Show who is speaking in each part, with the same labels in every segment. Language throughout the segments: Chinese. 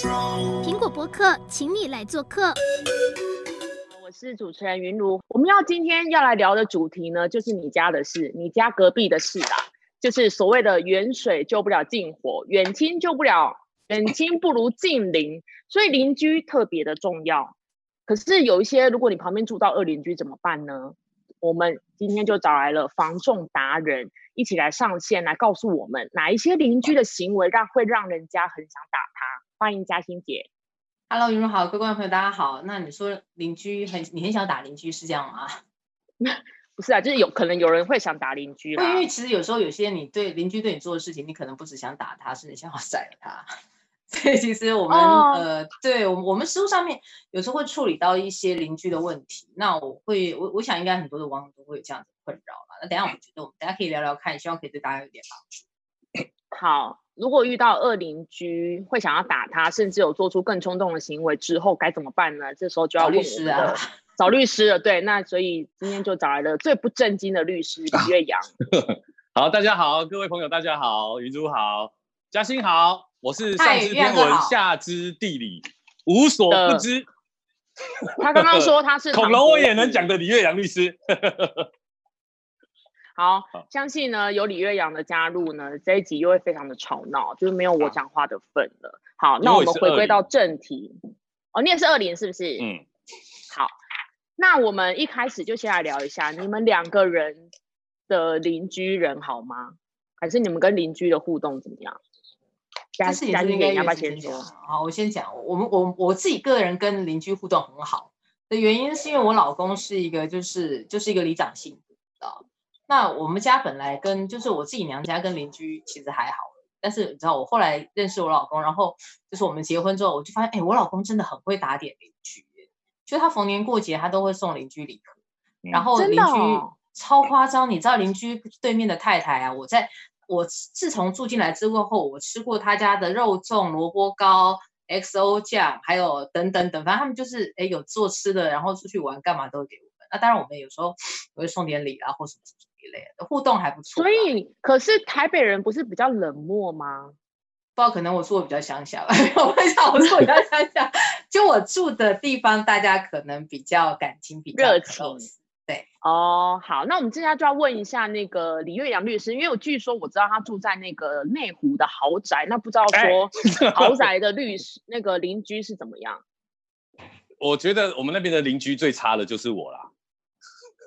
Speaker 1: 苹果博客，请你来做客。
Speaker 2: 我是主持人云如，我们要今天要来聊的主题呢，就是你家的事，你家隔壁的事啦，就是所谓的远水救不了近火，远亲救不了，远亲不如近邻，所以邻居特别的重要。可是有一些，如果你旁边住到恶邻居怎么办呢？我们今天就找来了防重达人，一起来上线来告诉我们哪一些邻居的行为让会让人家很想打他。欢迎嘉欣姐。
Speaker 3: Hello，云如好，各位观众朋友大家好。那你说邻居很，你很想打邻居是这样吗？
Speaker 2: 不是啊，就是有可能有人会想打邻居啦。
Speaker 3: 因为其实有时候有些你对邻居对你做的事情，你可能不只想打他，是你想要 宰了他。所以其实我们、oh. 呃，对我们我们实务上面有时候会处理到一些邻居的问题。那我会我我想应该很多的网友都会有这样子的困扰了。那等一下我们觉得我们大家可以聊聊看，希望可以对大家有点帮助。
Speaker 2: 好，如果遇到恶邻居会想要打他，甚至有做出更冲动的行为之后该怎么办呢？这时候就要
Speaker 3: 律师啊，
Speaker 2: 找律师了。对，那所以今天就找来了最不正经的律师李岳阳。
Speaker 4: 好，大家好，各位朋友大家好，云珠好，嘉欣好。我是上知天文，下知地理，无所不知。
Speaker 2: 他刚刚说他是
Speaker 4: 恐龙，我也能讲的李岳阳律师。
Speaker 2: 好，相信呢有李岳阳的加入呢，这一集又会非常的吵闹，就是没有我讲话的份了。好，好，那我们回归到正题。哦，你也是二零是不是？嗯。好，那我们一开始就先来聊一下，你们两个人的邻居人好吗？还是你们跟邻居的互动怎么样？
Speaker 3: 家是你应该要不要先说？好，我先讲。我们我我自己个人跟邻居互动很好的原因，是因为我老公是一个就是就是一个里长性格啊。那我们家本来跟就是我自己娘家跟邻居其实还好，但是你知道我后来认识我老公，然后就是我们结婚之后，我就发现哎，我老公真的很会打点邻居，就他逢年过节他都会送邻居礼盒，然后邻居超夸张，你知道邻居对面的太太啊，我在。我自从住进来之后，我吃过他家的肉粽、萝卜糕、XO 酱，还有等等等，反正他们就是哎有做吃的，然后出去玩干嘛都给我们。那当然我们有时候我会送点礼啊，或什么什么一类的，互动还不错。
Speaker 2: 所以，可是台北人不是比较冷漠吗？
Speaker 3: 不知道，可能我住的比较乡下吧。我问一下，我住比较乡下，就我住的地方，大家可能比较感情比较热情。对
Speaker 2: 哦，好，那我们接下来就要问一下那个李岳阳律师，因为我据说我知道他住在那个内湖的豪宅，那不知道说 豪宅的律师那个邻居是怎么样？
Speaker 4: 我觉得我们那边的邻居最差的就是我啦。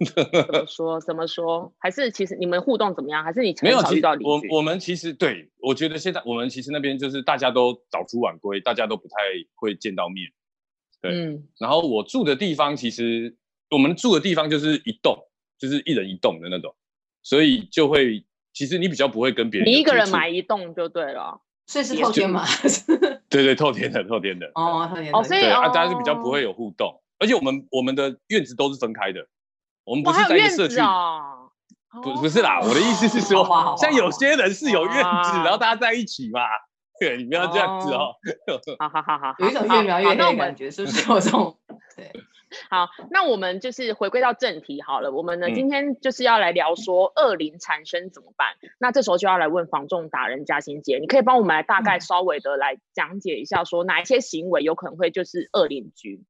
Speaker 2: 怎么 说？怎么说？还是其实你们互动怎么样？还是你没有遇到邻居？
Speaker 4: 我我们其实对，我觉得现在我们其实那边就是大家都早出晚归，大家都不太会见到面。对，嗯，然后我住的地方其实。我们住的地方就是一栋，就是一人一栋的那种，所以就会其实你比较不会跟别人。
Speaker 2: 你一个人买一栋就对了，
Speaker 3: 所以是透天嘛？
Speaker 4: 对对，透天的，透天的。
Speaker 3: 哦，透天
Speaker 2: 的。哦，所以
Speaker 4: 啊，大家是比较不会有互动，而且我们我们的院子都是分开的，我们不是在一个社区啊。不不是啦，我的意思是说，像有些人是有院子，然后大家在一起嘛。对，你不要这样子哦。
Speaker 2: 好好好好，
Speaker 3: 有一种越描越黑的感觉，是不是有这种？对。
Speaker 2: 好，那我们就是回归到正题好了。我们呢，今天就是要来聊说恶灵缠身怎么办？嗯、那这时候就要来问房仲达人嘉欣姐，你可以帮我们来大概稍微的来讲解一下，说哪一些行为有可能会就是恶灵居？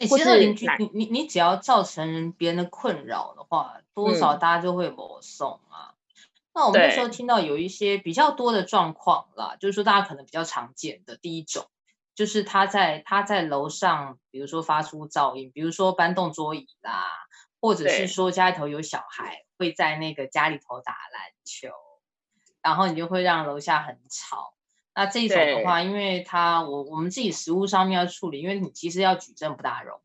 Speaker 3: 欸、其实邻居，你你你只要造成别人的困扰的话，多少大家就会抹送啊。嗯、那我们那时候听到有一些比较多的状况啦，就是说大家可能比较常见的第一种。就是他在他在楼上，比如说发出噪音，比如说搬动桌椅啦，或者是说家里头有小孩会在那个家里头打篮球，然后你就会让楼下很吵。那这种的话，因为它我我们自己实物上面要处理，因为你其实要举证不大容易。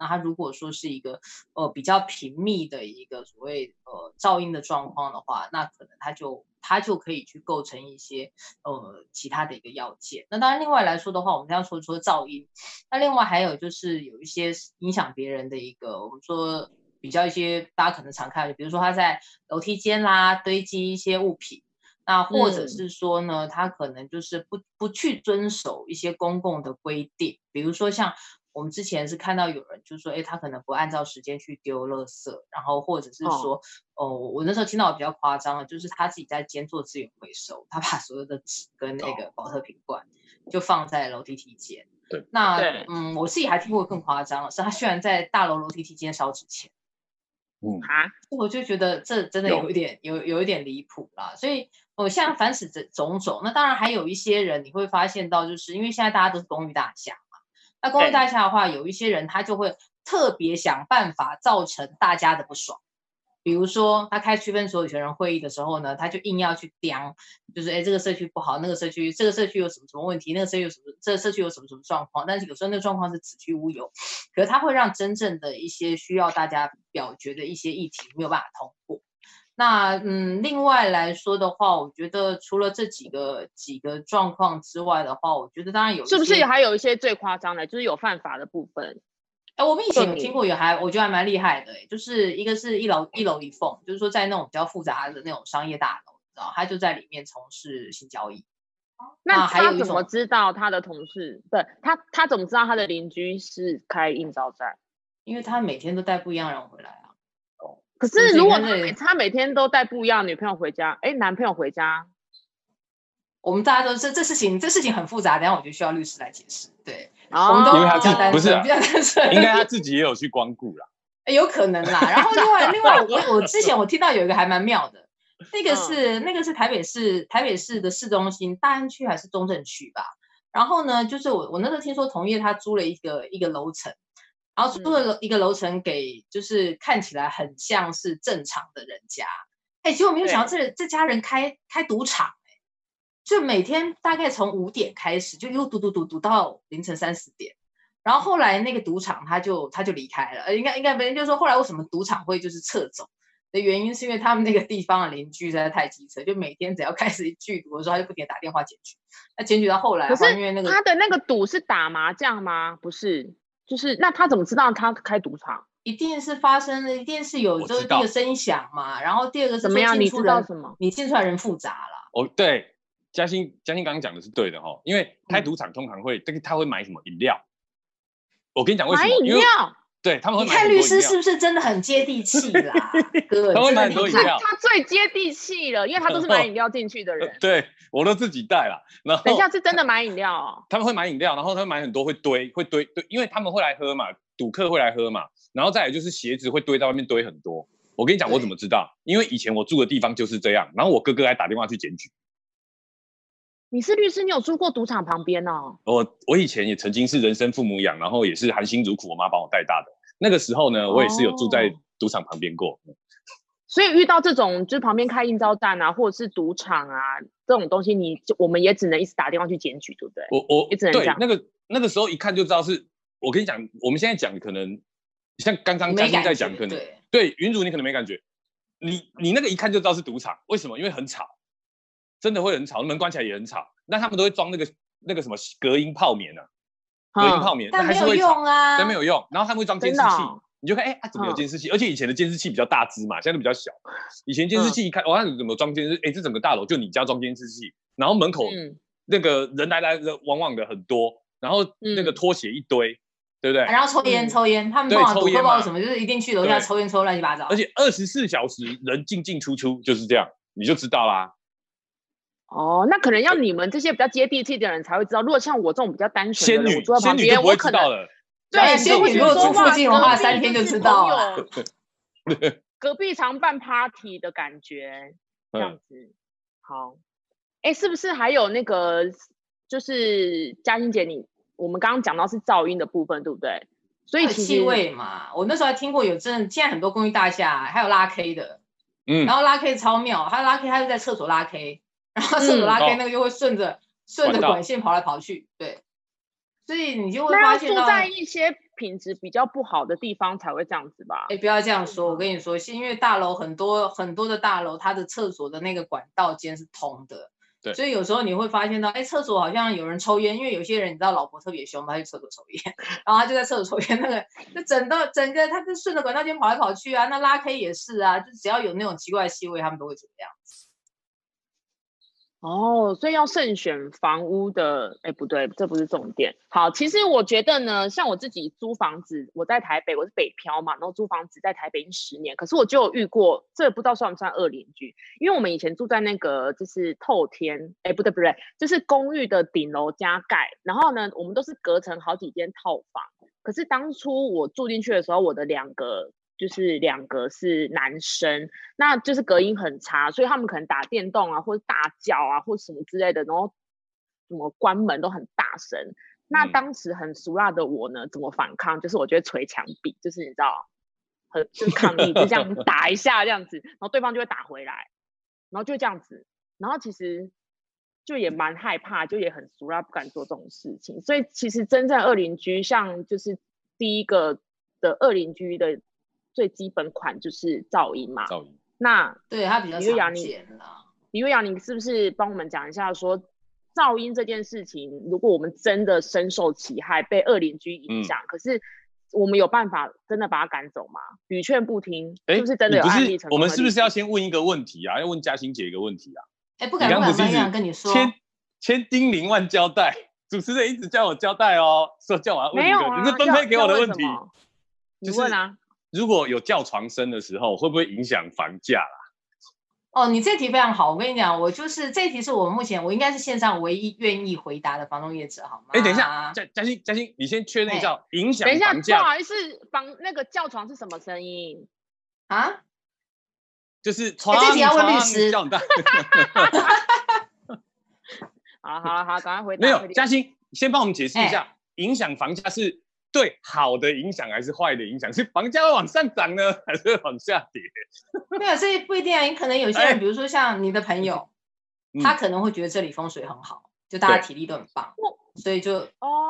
Speaker 3: 那它如果说是一个呃比较频密的一个所谓呃噪音的状况的话，那可能它就。它就可以去构成一些呃其他的一个要件。那当然，另外来说的话，我们刚刚说说噪音，那另外还有就是有一些影响别人的一个，我们说比较一些大家可能常看的，比如说他在楼梯间啦堆积一些物品，那或者是说呢，他可能就是不不去遵守一些公共的规定，比如说像。我们之前是看到有人就是说，哎，他可能不按照时间去丢垃圾，然后或者是说，哦，哦我那时候听到比较夸张的，就是他自己在兼做资源回收，他把所有的纸跟那个保特瓶罐就放在楼梯梯间。
Speaker 4: 对，
Speaker 3: 那嗯，我自己还听过更夸张的是，他居然在大楼楼梯梯间烧纸钱。
Speaker 4: 嗯
Speaker 2: 啊，
Speaker 3: 我就觉得这真的有一点有有一点离谱啦，所以我现在凡此种种种，那当然还有一些人你会发现到，就是因为现在大家都是公寓大厦嘛，那公寓大厦的话，有一些人他就会特别想办法造成大家的不爽。比如说，他开区分所有权人会议的时候呢，他就硬要去刁，就是哎，这个社区不好，那个社区，这个社区有什么什么问题，那个社区有什么，这个社区有什么什么状况。但是有时候那个状况是子虚乌有，可是他会让真正的一些需要大家表决的一些议题没有办法通过。那嗯，另外来说的话，我觉得除了这几个几个状况之外的话，我觉得当然有，
Speaker 2: 是不是还有一些最夸张的，就是有犯法的部分？
Speaker 3: 哎，我们以前有听过，有还我觉得还蛮厉害的，就是一个是一楼一楼一凤，就是说在那种比较复杂的那种商业大楼，你知道，他就在里面从事性交易。
Speaker 2: 那他怎么知道他的同事？对他，他怎么知道他的邻居是开应召站？
Speaker 3: 因为他每天都带不一样人回来啊。
Speaker 2: 哦，可是如果他每他每天都带不一样女朋友回家，哎，男朋友回家，
Speaker 3: 我们大家都这这事情，这事情很复杂，等下我就需要律师来解释。对。
Speaker 2: 哦、
Speaker 3: 我们都
Speaker 4: 因为他自己不是、啊，
Speaker 3: 比
Speaker 4: 应该他自己也有去光顾啦，
Speaker 3: 有可能啦。然后另外另外我我之前我听到有一个还蛮妙的，那个是、嗯、那个是台北市台北市的市中心大安区还是中正区吧？然后呢，就是我我那时候听说同业他租了一个一个楼层，然后租了一个楼层给就是看起来很像是正常的人家，哎，结果没有想到这这家人开开赌场。就每天大概从五点开始，就又赌赌赌赌到凌晨三四点，然后后来那个赌场他就他就离开了，呃，应该应该别人就是说后来为什么赌场会就是撤走？的原因，是因为他们那个地方的邻居实在太机车，就每天只要开始聚赌的时候，他就不停打电话检举，那检举到后来，
Speaker 2: 可是
Speaker 3: 因为那个
Speaker 2: 他的那个赌是打麻将吗？不是，就是那他怎么知道他开赌场？
Speaker 3: 一定是发生了，一定是有这个第一个声响嘛，然后第二个是
Speaker 2: 怎么样？你知道什么？
Speaker 3: 你进出来人复杂了。
Speaker 4: 哦，对。嘉欣，嘉欣刚刚讲的是对的哈，因为开赌场通常会，这个他会买什么饮料？我跟你讲为什么？
Speaker 2: 买饮料？
Speaker 4: 对，他们会买。
Speaker 3: 你看律师是不是真的很接地气啦？哥，
Speaker 4: 他会买很多饮料。
Speaker 2: 他最接地气了，因为他都是买饮料进去的人。
Speaker 4: 对，我都自己带了。然后
Speaker 2: 等一下是真的买饮料哦。
Speaker 4: 他们会买饮料，然后他会买很多，会堆，会堆堆，因为他们会来喝嘛，赌客会来喝嘛，然后再来就是鞋子会堆在外面堆很多。我跟你讲，我怎么知道？因为以前我住的地方就是这样，然后我哥哥还打电话去检举。
Speaker 2: 你是律师，你有住过赌场旁边哦？
Speaker 4: 我我以前也曾经是人生父母养，然后也是含辛茹苦，我妈帮我带大的。那个时候呢，我也是有住在赌场旁边过。哦。
Speaker 2: 所以遇到这种就是旁边开应召站啊，或者是赌场啊这种东西，你就我们也只能一直打电话去检举，对不对？
Speaker 4: 我我也只能讲那个那个时候一看就知道是。我跟你讲，我们现在讲可能像刚刚嘉欣在讲，可能对，对云主你可能没感觉，你你那个一看就知道是赌场，为什么？因为很吵。真的会很吵，门关起来也很吵。那他们都会装那个那个什么隔音泡棉啊，隔音泡棉，
Speaker 3: 但
Speaker 4: 还是会
Speaker 3: 用啊，
Speaker 4: 但没有用。然后他们会装监视器，你就看，哎，啊，怎么有监视器？而且以前的监视器比较大只嘛，现在都比较小。以前监视器一看，哇，怎么装监视？哎，这整个大楼就你家装监视器，然后门口那个人来来人往往的很多，然后那个拖鞋一堆，对不对？
Speaker 3: 然后抽烟抽烟，他们对抽烟嘛，什么就是一定去楼下抽烟抽乱七八糟。
Speaker 4: 而且二十四小时人进进出出就是这样，你就知道啦。
Speaker 2: 哦，那可能要你们这些比较接地气的人才会知道。如果像我这种比较单纯的人，
Speaker 4: 仙女，
Speaker 2: 我坐在旁边，我可能
Speaker 3: 对仙女如果住附近的话，三天就知道了。
Speaker 2: 隔壁常办 party 的感觉，这样子。好，哎，是不是还有那个？就是嘉欣姐，你我们刚刚讲到是噪音的部分，对不对？所以
Speaker 3: 气味嘛，我那时候还听过有真的，现在很多公寓大厦还有拉 K 的，嗯，然后拉 K 超妙，他拉 K 他就在厕所拉 K。然后厕所拉开，那个就会顺着顺着管线跑来跑去，对，所以你就会发现
Speaker 2: 住在一些品质比较不好的地方才会这样子吧？
Speaker 3: 哎，不要这样说，我跟你说，是因为大楼很多很多的大楼，它的厕所的那个管道间是通的，
Speaker 4: 对，
Speaker 3: 所以有时候你会发现到，哎，厕所好像有人抽烟，因为有些人你知道老婆特别凶，他去厕所抽烟，然后他就在厕所抽烟，那个就整到整个他就顺着管道间跑来跑去啊，那拉 K 也是啊，就只要有那种奇怪的气味，他们都会怎么样。
Speaker 2: 哦，所以要慎选房屋的，哎，不对，这不是重点。好，其实我觉得呢，像我自己租房子，我在台北，我是北漂嘛，然后租房子在台北已经十年，可是我就有遇过，这不知道算不算恶邻居？因为我们以前住在那个就是透天，哎，不对不对，就是公寓的顶楼加盖，然后呢，我们都是隔成好几间套房，可是当初我住进去的时候，我的两个。就是两个是男生，那就是隔音很差，所以他们可能打电动啊，或者大叫啊，或什么之类的，然后怎么关门都很大声。那当时很俗辣的我呢，怎么反抗？就是我觉得捶墙壁，就是你知道，很就是抗议，就这样 打一下这样子，然后对方就会打回来，然后就这样子，然后其实就也蛮害怕，就也很俗辣，不敢做这种事情。所以其实真正二邻居，像就是第一个的二邻居的。最基本款就是噪音嘛，
Speaker 4: 噪音。
Speaker 2: 那
Speaker 3: 对它比较常见了。
Speaker 2: 李月阳，你是不是帮我们讲一下说，噪音这件事情，如果我们真的深受其害，被恶邻居影响，嗯、可是我们有办法真的把他赶走吗？屡劝不听，欸、是不是真的有案例成？
Speaker 4: 我们是不是要先问一个问题啊？要问嘉欣姐一个问题啊？
Speaker 3: 哎、欸，不敢不敢，不敢跟你说，
Speaker 4: 千千叮咛万交代，主持人一直叫我交代哦，说叫我要问一个，
Speaker 2: 没有啊，
Speaker 4: 你是分配给我的问题，
Speaker 2: 你问啊。
Speaker 4: 如果有叫床声的时候，会不会影响房价啦？
Speaker 3: 哦，你这题非常好，我跟你讲，我就是这题是我目前我应该是线上唯一愿意回答的房东业者，好吗？
Speaker 4: 哎，等一下，嘉嘉欣嘉欣，你先确认一下影响房价。
Speaker 2: 等一下，不好意思，房那个叫床是什么声音
Speaker 3: 啊？
Speaker 4: 就是床。
Speaker 3: 这题要问律师。
Speaker 2: 好好好，赶快回答。
Speaker 4: 没有，嘉欣，先帮我们解释一下，影响房价是。对好的影响还是坏的影响？是房价会往上涨呢，还是会往下跌？
Speaker 3: 没有，这不一定啊。你可能有些人，比如说像你的朋友，他可能会觉得这里风水很好，就大家体力都很棒，所以就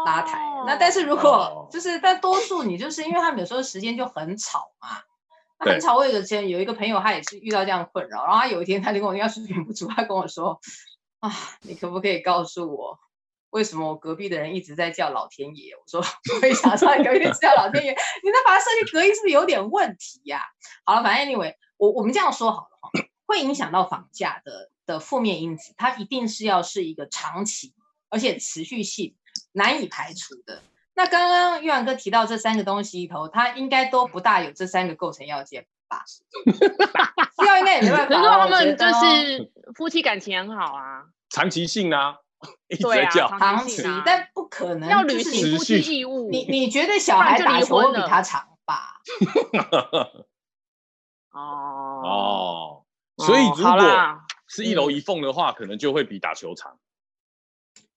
Speaker 3: 拉抬。那但是如果就是，但多数你就是因为他们有时候时间就很吵嘛，那很吵。我有个前有一个朋友，他也是遇到这样困扰，然后他有一天他就跟我要是忍不住，他跟我说啊，你可不可以告诉我？为什么我隔壁的人一直在叫老天爷？我说 我也想说你隔壁一直叫老天爷，你那把它设计隔音是不是有点问题呀、啊？好了，反正 anyway，我我们这样说好了哈，会影响到房价的的负面因子，它一定是要是一个长期而且持续性难以排除的。那刚刚玉阳哥提到这三个东西里头，它应该都不大有这三个构成要件吧？需要应该也没办法。
Speaker 2: 他们就是夫妻感情很好啊，
Speaker 4: 长期性啊。一直
Speaker 2: 在叫，
Speaker 3: 长期，但不可能
Speaker 2: 要履行夫妻义务。
Speaker 3: 你你觉得小孩打球比他长吧？
Speaker 2: 哦
Speaker 4: 哦，所以如果是一楼一凤的话，可能就会比打球长。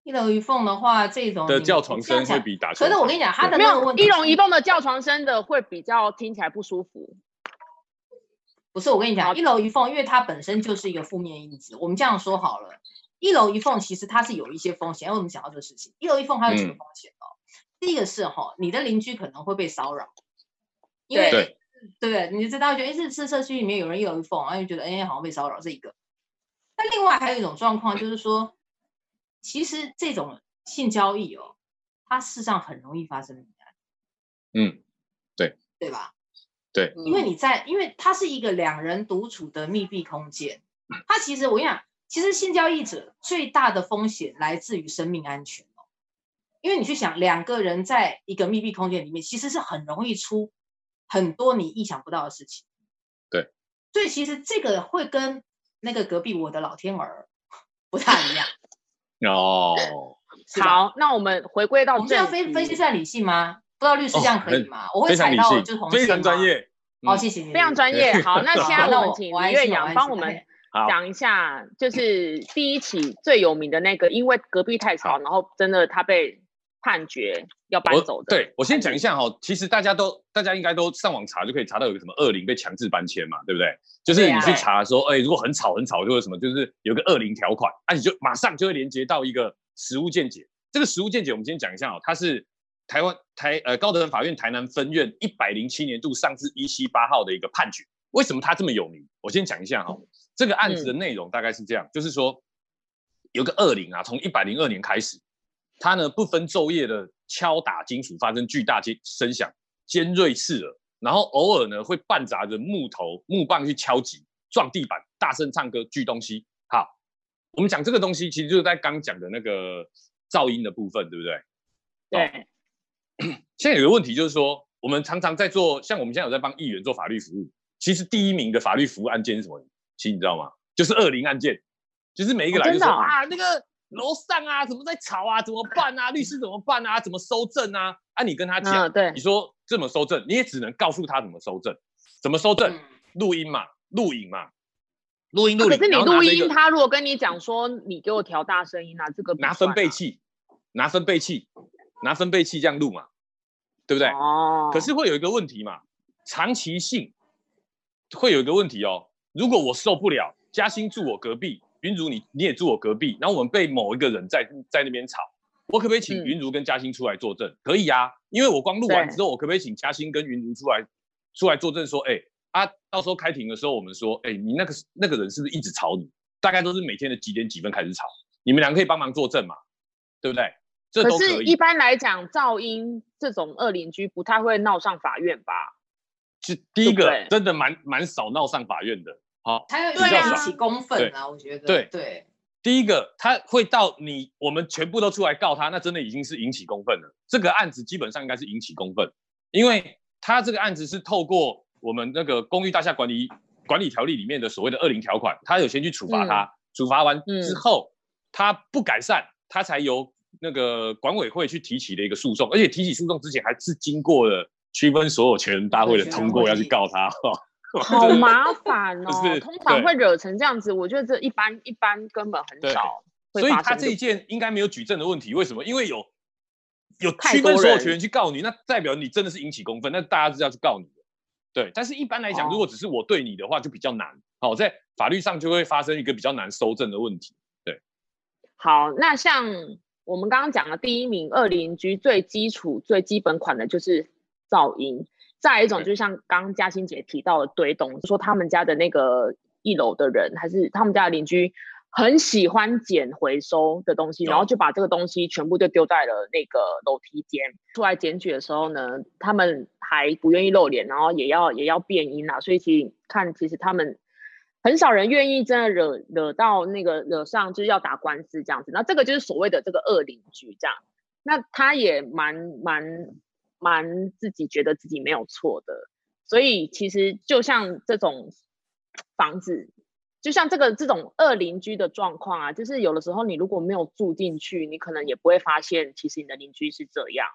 Speaker 3: 一楼一凤的话，这种
Speaker 4: 的叫床声会比打球。
Speaker 3: 可是我跟你讲，他的没有
Speaker 2: 一楼一凤的叫床声的会比较听起来不舒服。
Speaker 3: 不是，我跟你讲，一楼一凤，因为它本身就是一个负面因子。我们这样说好了。一楼一凤其实它是有一些风险，为什么讲到这个事情？一楼一凤它有几个风险哦？嗯、第一个是哈，你的邻居可能会被骚扰，因为对，对对，你知道，觉得哎，这社区里面有人一楼一凤，然后就觉得哎，好像被骚扰这一个。那另外还有一种状况就是说，其实这种性交易哦，它事实上很容易发生命案。
Speaker 4: 嗯，对，
Speaker 3: 对吧？
Speaker 4: 对，
Speaker 3: 因为你在，因为它是一个两人独处的密闭空间，它其实我跟你讲。其实性交易者最大的风险来自于生命安全哦，因为你去想两个人在一个密闭空间里面，其实是很容易出很多你意想不到的事情。
Speaker 4: 对，
Speaker 3: 所以其实这个会跟那个隔壁我的老天儿 不太一样。
Speaker 4: 哦，
Speaker 2: 好，那我们回归到
Speaker 3: 我们这样分分析算理性吗？不知道律师这样可以吗？我会踩到就同
Speaker 4: 非常专业。
Speaker 3: 好，谢谢，
Speaker 2: 非常专业。好，那现在我们请 李月阳帮我们。讲一下，就是第一起最有名的那个，因为隔壁太吵，然后真的他被判决要搬走的。
Speaker 4: 对，我先讲一下哈，其实大家都大家应该都上网查就可以查到有个什么恶邻被强制搬迁嘛，对不对？就是你去查说，哎，如果很吵很吵，就会什么，就是有个恶邻条款，那你就马上就会连接到一个实物见解。这个实物见解我们先讲一下哦，它是台湾台呃高等法院台南分院一百零七年度上字一七八号的一个判决。为什么它这么有名？我先讲一下哈。这个案子的内容大概是这样，嗯、就是说，有个恶灵啊，从一百零二年开始，他呢不分昼夜的敲打金属，发生巨大尖声响，尖锐刺耳，然后偶尔呢会伴杂着木头、木棒去敲击、撞地板、大声唱歌、锯东西。好，我们讲这个东西，其实就是在刚讲的那个噪音的部分，对不对？
Speaker 2: 对。
Speaker 4: 现在有个问题就是说，我们常常在做，像我们现在有在帮议员做法律服务，其实第一名的法律服务案件是什么？其实你知道吗？就是恶灵案件，就是每一个来就说、哦、啊，那个楼上啊，怎么在吵啊，怎么办啊？律师怎么办啊？怎么收证啊？啊，你跟他讲、嗯，对，你说怎么收证，你也只能告诉他怎么收证，怎么收证，录、嗯、音嘛，录影嘛，录音录影。可
Speaker 2: 是你录音，他如果跟你讲说，你给我调大声音啊，这个
Speaker 4: 拿分贝器，拿分贝器，拿分贝器这样录嘛，对不对？哦。可是会有一个问题嘛，长期性会有一个问题哦。如果我受不了，嘉欣住我隔壁，云如你你也住我隔壁，然后我们被某一个人在在那边吵，我可不可以请云如跟嘉欣出来作证？嗯、可以啊，因为我光录完之后，我可不可以请嘉欣跟云如出来出来作证说，哎啊，到时候开庭的时候，我们说，哎，你那个那个人是不是一直吵你？大概都是每天的几点几分开始吵？你们俩可以帮忙作证嘛？对不对？这都可以。
Speaker 2: 可是一般来讲，噪音这种恶邻居不太会闹上法院吧？
Speaker 4: 是第一个，真的蛮蛮少闹上法院的。好，
Speaker 3: 他要引起公愤啊，我觉得。对对，
Speaker 4: 第一个他会到你，我们全部都出来告他，那真的已经是引起公愤了。这个案子基本上应该是引起公愤，因为他这个案子是透过我们那个公寓大厦管理管理条例里面的所谓的二零条款，他有先去处罚他，嗯、处罚完之后、嗯、他不改善，他才由那个管委会去提起的一个诉讼，而且提起诉讼之前还是经过了。区分所有权人大会的通过要去告他，
Speaker 2: 好麻烦哦。通常会惹成这样子，我觉得这一般一般根本很少。
Speaker 4: 所以他这一件应该没有举证的问题。为什么？因为有有区分所有权人去告你，那代表你真的是引起公愤，那大家是要去告你的。对，但是一般来讲，如果只是我对你的话，就比较难。好，在法律上就会发生一个比较难收证的问题。对，
Speaker 2: 好，那像我们刚刚讲的第一名二邻居最基础最基本款的就是。噪音，再一种就是像刚刚嘉欣姐提到的堆东西，说他们家的那个一楼的人还是他们家的邻居很喜欢捡回收的东西，然后就把这个东西全部就丢在了那个楼梯间。出来检举的时候呢，他们还不愿意露脸，然后也要也要变音啊，所以其实看其实他们很少人愿意真的惹惹到那个惹上就是要打官司这样子。那这个就是所谓的这个恶邻居这样，那他也蛮蛮。蛮自己觉得自己没有错的，所以其实就像这种房子，就像这个这种二邻居的状况啊，就是有的时候你如果没有住进去，你可能也不会发现，其实你的邻居是这样，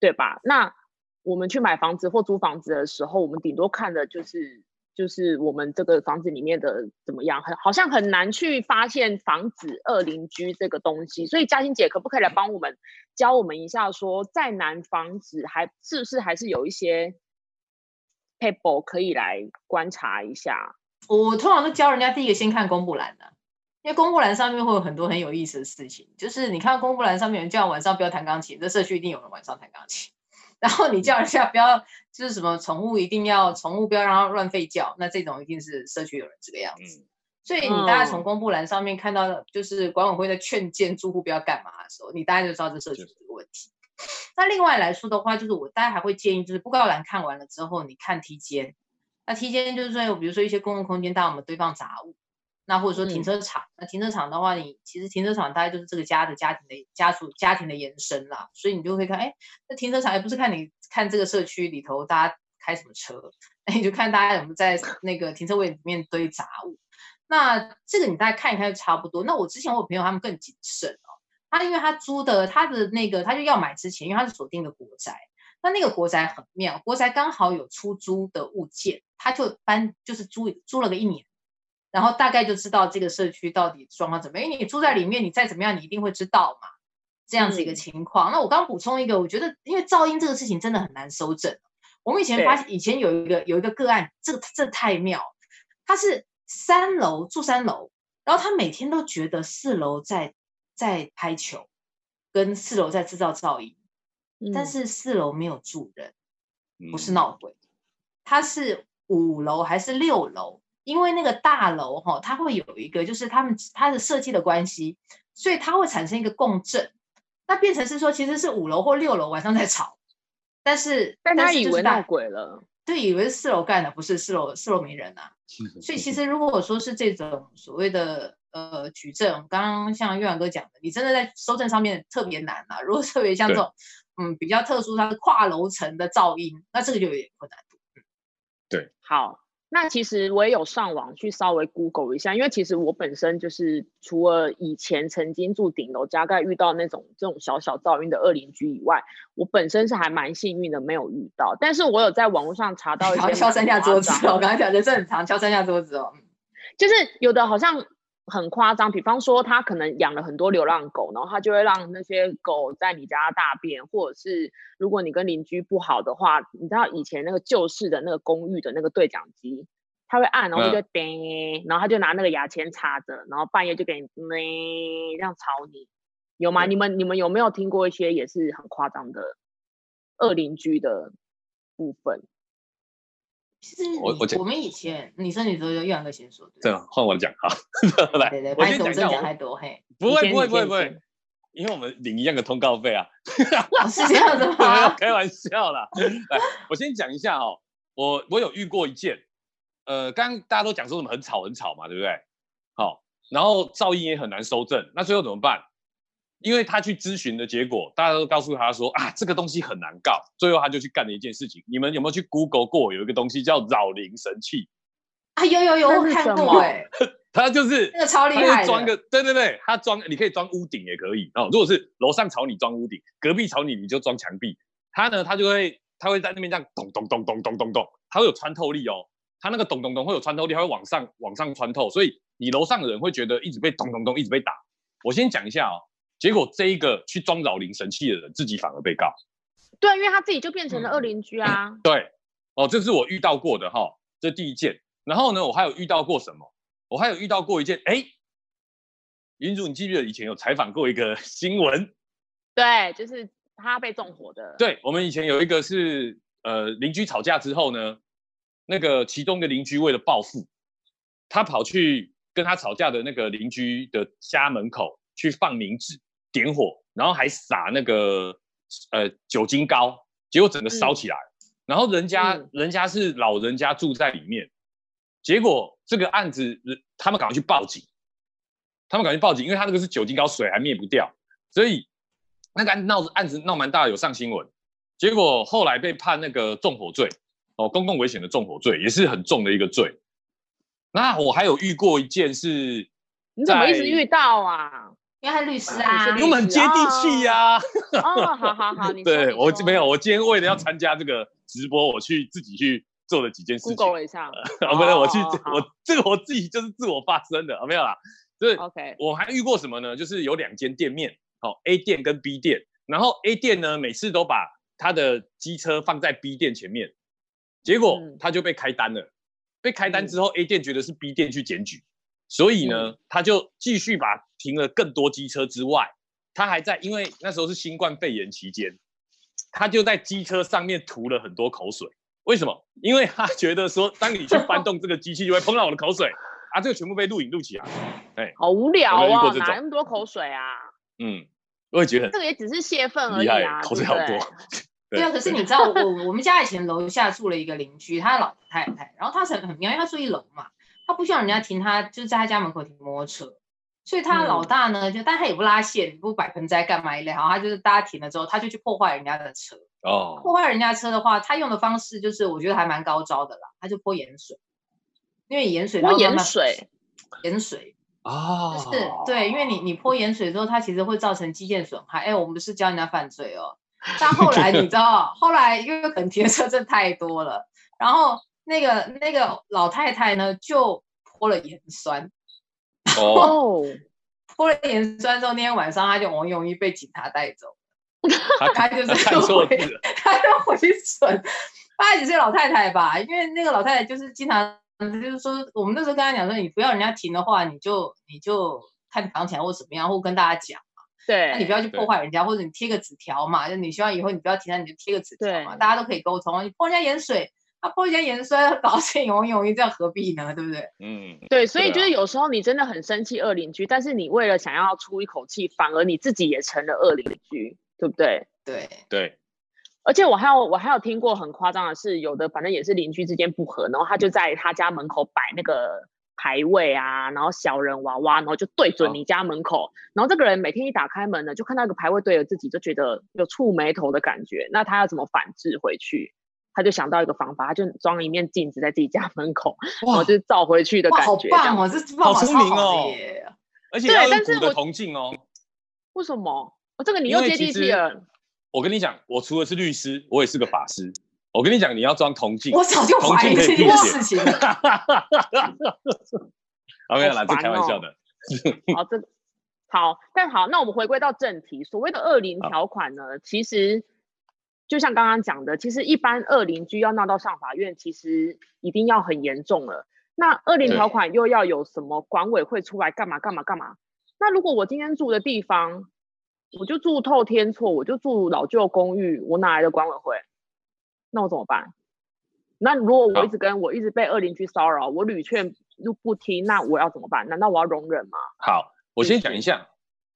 Speaker 2: 对吧？那我们去买房子或租房子的时候，我们顶多看的就是。就是我们这个房子里面的怎么样，很好像很难去发现房子二邻居这个东西，所以嘉欣姐可不可以来帮我们教我们一下说，说在南房子还是不是还是有一些 table 可以来观察一下？
Speaker 3: 我通常都教人家第一个先看公布栏的，因为公布栏上面会有很多很有意思的事情，就是你看公布栏上面有人叫晚上不要弹钢琴，这社区一定有人晚上弹钢琴。然后你叫一下，不要就是什么宠物一定要宠物不要让它乱吠叫，那这种一定是社区有人这个样子。嗯、所以你大概从公布栏上面看到，就是管委会在劝谏住户不要干嘛的时候，你大概就知道这社区有这个问题。那另外来说的话，就是我大概还会建议，就是布告栏看完了之后，你看梯间。那梯间就是说，比如说一些公共空间，当我们堆放杂物。那或者说停车场，嗯、那停车场的话，你其实停车场大概就是这个家的家庭的家属家庭的延伸啦，所以你就会看，哎，那停车场也不是看你看这个社区里头大家开什么车，那你就看大家有没有在 那个停车位里面堆杂物。那这个你大概看一看就差不多。那我之前我有朋友他们更谨慎哦，他因为他租的他的那个他就要买之前，因为他是锁定的国宅，那那个国宅很妙，国宅刚好有出租的物件，他就搬就是租租了个一年。然后大概就知道这个社区到底状况怎么样，因为你住在里面，你再怎么样，你一定会知道嘛，这样子一个情况。嗯、那我刚补充一个，我觉得因为噪音这个事情真的很难收整。我们以前发现，以前有一个有一个个案，这个这、太妙，他是三楼住三楼，然后他每天都觉得四楼在在拍球，跟四楼在制造噪音，嗯、但是四楼没有住人，不是闹鬼，他是五楼还是六楼？因为那个大楼哈，它会有一个，就是他们它的设计的关系，所以它会产生一个共振，那变成是说，其实是五楼或六楼晚上在吵，但是
Speaker 2: 但他以为闹鬼了，
Speaker 3: 对，以为是四楼干的，不是四楼四楼没人啊，所以其实如果说是这种所谓的呃举证，刚刚像岳阳哥讲的，你真的在收证上面特别难啊。如果特别像这种嗯比较特殊，它是跨楼层的噪音，那这个就有点困难度。
Speaker 4: 对，
Speaker 2: 好。那其实我也有上网去稍微 Google 一下，因为其实我本身就是除了以前曾经住顶楼大概遇到那种这种小小噪音的二邻居以外，我本身是还蛮幸运的，没有遇到。但是我有在网络上查到一 些
Speaker 3: 敲三下桌子，我刚才讲的这很常敲三下桌子哦，
Speaker 2: 就是有的好像。很夸张，比方说他可能养了很多流浪狗，然后他就会让那些狗在你家大便，或者是如果你跟邻居不好的话，你知道以前那个旧式的那个公寓的那个对讲机，他会按，然后就叮，然后他就拿那个牙签插着，然后半夜就给你咩这样吵你，有吗？你们你们有没有听过一些也是很夸张的恶邻居的部分？
Speaker 3: 其实我我我们以前你说你说就岳阳哥先说，
Speaker 4: 对，换我讲哈，来，
Speaker 3: 对对我先讲一下，太多嘿，
Speaker 4: 不会不会不会不会，因为我们领一样的通告费啊，
Speaker 3: 是这样子吗？
Speaker 4: 开玩笑啦，来，我先讲一下哦，我我有遇过一件，呃，刚刚大家都讲说什么很吵很吵嘛，对不对？好，然后噪音也很难收正，那最后怎么办？因为他去咨询的结果，大家都告诉他说啊，这个东西很难告。最后他就去干了一件事情。你们有没有去 Google 过？有一个东西叫扰铃神器。
Speaker 3: 啊，有有有，我看过哎。
Speaker 4: 他就是
Speaker 3: 那个超厉害，
Speaker 4: 装个对对对，他装你可以装屋顶也可以哦。如果是楼上朝你装屋顶，隔壁朝你你就装墙壁。他呢，他就会他会在那边这样咚咚咚咚咚咚咚，他会有穿透力哦。他那个咚咚咚会有穿透力，他会往上往上穿透，所以你楼上的人会觉得一直被咚咚咚一直被打。我先讲一下哦。结果这一个去装扰邻神器的人，自己反而被告。
Speaker 2: 对，因为他自己就变成了恶邻居啊。
Speaker 4: 嗯、对，哦，这是我遇到过的哈、哦，这第一件。然后呢，我还有遇到过什么？我还有遇到过一件，哎，云主，你记不记得以前有采访过一个新闻？
Speaker 2: 对，就是他被纵火的。
Speaker 4: 对，我们以前有一个是呃邻居吵架之后呢，那个其中的邻居为了报复，他跑去跟他吵架的那个邻居的家门口去放冥纸。点火，然后还撒那个呃酒精膏，结果整个烧起来。嗯、然后人家、嗯、人家是老人家住在里面，结果这个案子他们赶快去报警，他们赶快去报警，因为他那个是酒精膏，水还灭不掉，所以那个案闹案子闹蛮大，有上新闻。结果后来被判那个纵火罪哦，公共危险的纵火罪也是很重的一个罪。那我还有遇过一件事，
Speaker 2: 你怎么一直遇到啊？
Speaker 3: 因为他律师啊，
Speaker 4: 因为我们很接地气呀。
Speaker 2: 哦，好好好，
Speaker 4: 对我没有，我今天为了要参加这个直播，我去自己去做了几件事情。
Speaker 2: Google 了一下，
Speaker 4: 啊，没有，我去我这个我自己就是自我发声的，啊没有啦。就是
Speaker 2: OK，
Speaker 4: 我还遇过什么呢？就是有两间店面，好 A 店跟 B 店，然后 A 店呢每次都把他的机车放在 B 店前面，结果他就被开单了。被开单之后，A 店觉得是 B 店去检举。所以呢，嗯、他就继续把停了更多机车之外，他还在，因为那时候是新冠肺炎期间，他就在机车上面涂了很多口水。为什么？因为他觉得说，当你去翻动这个机器，就会碰到我的口水 啊，这个全部被录影录起来。哎，
Speaker 2: 好无聊啊，哪那么多口水啊？
Speaker 4: 嗯，我也觉得很
Speaker 2: 这个也只是泄愤而已啊，
Speaker 4: 口水好多。
Speaker 3: 对啊，可是你知道，我我们家以前楼下住了一个邻居，他老太太，然后他很很妙，因为他住一楼嘛。他不需要人家停他，他就在他家门口停摩托车，所以他老大呢，就但他也不拉线，不摆盆栽干嘛一类，好，他就是大家停了之后，他就去破坏人家的车。哦，破坏人家车的话，他用的方式就是我觉得还蛮高招的啦，他就泼盐水，因为盐水，泼
Speaker 2: 盐水，
Speaker 3: 盐水
Speaker 4: 啊，
Speaker 3: 就是对，因为你你泼盐水之后，它其实会造成基建损害。哎，我们不是教人家犯罪哦，但后来你知道，后来因为可能停车真的太多了，然后。那个那个老太太呢，就泼了盐酸，哦，泼了盐酸之后，那天晚上她就很容易被警察带走，她就是看错字了，她就回损，八十几岁老太太吧，因为那个老太太就是经常，就是说我们那时候跟她讲说，你不要人家停的话，你就你就看挡起来或怎么样，或跟大家讲嘛，
Speaker 2: 对，
Speaker 3: 那你不要去破坏人家，或者你贴个纸条嘛，就你希望以后你不要停，那你就贴个纸条嘛，大家都可以沟通，你泼人家盐水。他泼一些盐酸，搞成永永远这样何必呢？对不对？
Speaker 4: 嗯，
Speaker 2: 对，所以就是有时候你真的很生气恶邻居，但是你为了想要出一口气，反而你自己也成了恶邻居，对不对？
Speaker 3: 对
Speaker 4: 对。
Speaker 2: 而且我还有我还有听过很夸张的是，有的反正也是邻居之间不和，然后他就在他家门口摆那个牌位啊，然后小人娃娃，然后就对准你家门口，哦、然后这个人每天一打开门呢，就看到一个牌位对着自己，就觉得有触眉头的感觉。那他要怎么反制回去？他就想到一个方法，他就装一面镜子在自己家 门口，然后就照回去的感
Speaker 3: 觉。好棒哦，这
Speaker 4: 好聪明哦，而且要用古的铜镜哦。
Speaker 2: 为什么？我，这个你又接地气了。
Speaker 4: 我跟你讲，我除了是律师，我也是个法师。我跟你讲，你要装铜镜，
Speaker 3: 我早就怀疑这件事情了。
Speaker 4: 没有啦，这开玩笑的。
Speaker 2: 好，这好，但好，那我们回归到正题，所谓的二零条款呢，其实就像刚刚讲的，其实一般二邻居要闹到上法院，其实一定要很严重了。那恶邻条款又要有什么管委会出来干嘛干嘛干嘛？那如果我今天住的地方，我就住透天厝，我就住老旧公寓，我哪来的管委会？那我怎么办？那如果我一直跟我一直被二邻居骚扰，我屡劝又不听，那我要怎么办？难道我要容忍吗？
Speaker 4: 好，我先讲一下，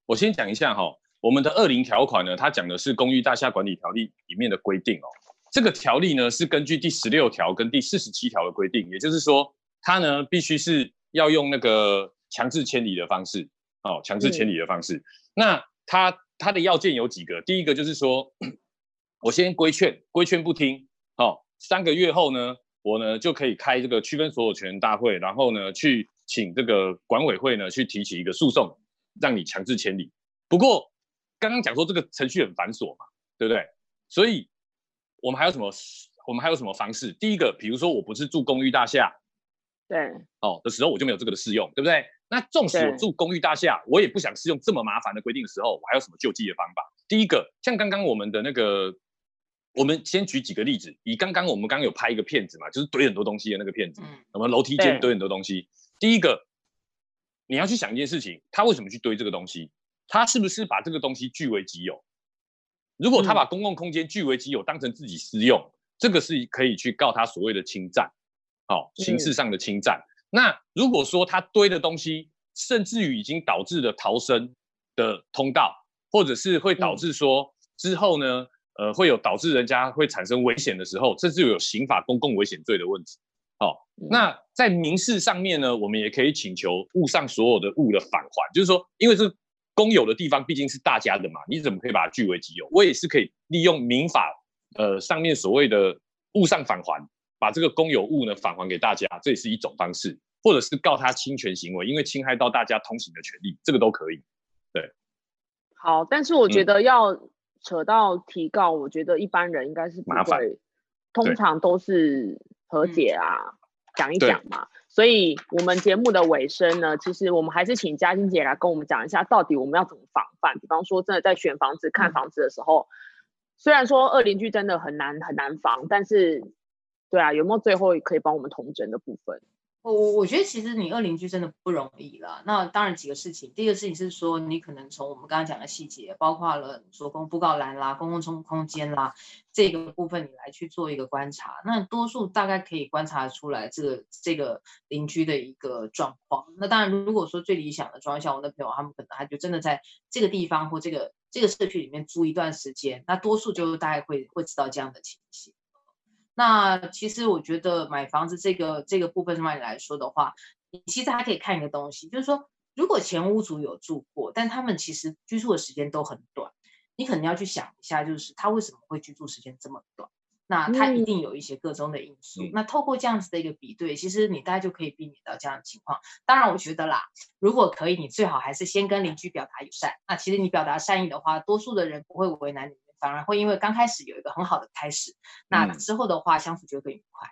Speaker 4: 我先讲一下哈，我们的二零条款呢，它讲的是《公寓大厦管理条例》里面的规定哦。这个条例呢是根据第十六条跟第四十七条的规定，也就是说，它呢必须是要用那个强制迁离的方式哦，强制迁离的方式。嗯、那它它的要件有几个？第一个就是说。我先规劝，规劝不听，好、哦，三个月后呢，我呢就可以开这个区分所有权大会，然后呢去请这个管委会呢去提起一个诉讼，让你强制迁离。不过刚刚讲说这个程序很繁琐嘛，对不对？所以我们还有什么？我们还有什么方式？第一个，比如说我不是住公寓大厦，
Speaker 2: 对，
Speaker 4: 哦的时候我就没有这个的适用，对不对？那纵使我住公寓大厦，我也不想适用这么麻烦的规定的时候，我还有什么救济的方法？第一个，像刚刚我们的那个。我们先举几个例子，以刚刚我们刚刚有拍一个片子嘛，就是堆很多东西的那个片子，什么楼梯间堆很多东西。第一个，你要去想一件事情，他为什么去堆这个东西？他是不是把这个东西据为己有？如果他把公共空间据为己有，当成自己私用，这个是可以去告他所谓的侵占，好，刑事上的侵占。那如果说他堆的东西，甚至于已经导致了逃生的通道，或者是会导致说之后呢？呃，会有导致人家会产生危险的时候，甚至有刑法公共危险罪的问题。好、哦，那在民事上面呢，我们也可以请求物上所有的物的返还，就是说，因为这公有的地方毕竟是大家的嘛，你怎么可以把它据为己有？我也是可以利用民法呃上面所谓的物上返还，把这个公有物呢返还给大家，这也是一种方式，或者是告他侵权行为，因为侵害到大家通行的权利，这个都可以。对，
Speaker 2: 好，但是我觉得要、嗯。扯到提告，我觉得一般人应该是不会，通常都是和解啊，讲一讲嘛。所以，我们节目的尾声呢，其实我们还是请嘉欣姐来跟我们讲一下，到底我们要怎么防范。比方说，真的在选房子、看房子的时候，虽然说恶邻居真的很难很难防，但是，对啊，有没有最后可以帮我们统整的部分？
Speaker 3: 我我觉得其实你二邻居真的不容易了。那当然几个事情，第一个事情是说，你可能从我们刚刚讲的细节，包括了说公布告栏啦、公共空空间啦这个部分，你来去做一个观察。那多数大概可以观察出来这个这个邻居的一个状况。那当然，如果说最理想的状况，像我的朋友他们可能他就真的在这个地方或这个这个社区里面住一段时间，那多数就大概会会知道这样的情形。那其实我觉得买房子这个这个部分上面来说的话，你其实还可以看一个东西，就是说，如果前屋主有住过，但他们其实居住的时间都很短，你可能要去想一下，就是他为什么会居住时间这么短？那他一定有一些个中的因素。嗯、那透过这样子的一个比对，其实你大概就可以避免到这样的情况。当然，我觉得啦，如果可以，你最好还是先跟邻居表达友善。那其实你表达善意的话，多数的人不会为难你。反而会因为刚开始有一个很好的开始，那之后的话相处就会更愉快，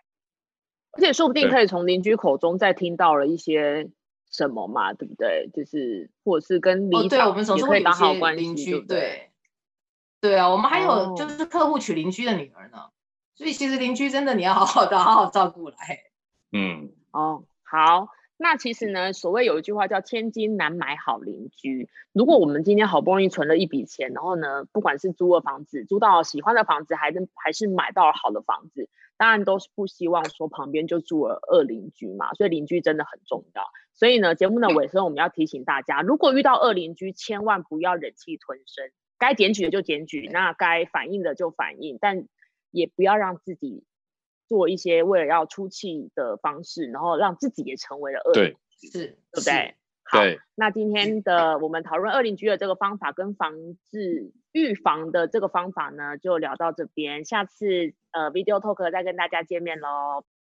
Speaker 2: 而且说不定可以从邻居口中再听到了一些什么嘛，对不对？就是或者是跟邻居、哦、我们总是会打好关系，对对，
Speaker 3: 对啊，我们还有就是客户娶邻居的女儿呢，所以其实邻居真的你要好好的好好照顾来。
Speaker 4: 嗯，
Speaker 2: 哦，好。那其实呢，所谓有一句话叫“千金难买好邻居”。如果我们今天好不容易存了一笔钱，然后呢，不管是租了房子，租到喜欢的房子，还是还是买到了好的房子，当然都是不希望说旁边就住了恶邻居嘛。所以邻居真的很重要。所以呢，节目的尾声我们要提醒大家，如果遇到恶邻居，千万不要忍气吞声，该检举的就检举，那该反映的就反映，但也不要让自己。做一些为了要出气的方式，然后让自己也成为了恶邻子，是，对不对？好，那今天的我们讨论恶邻居的这个方法跟防治预防的这个方法呢，就聊到这边。下次呃，video talk 再跟大家见面喽，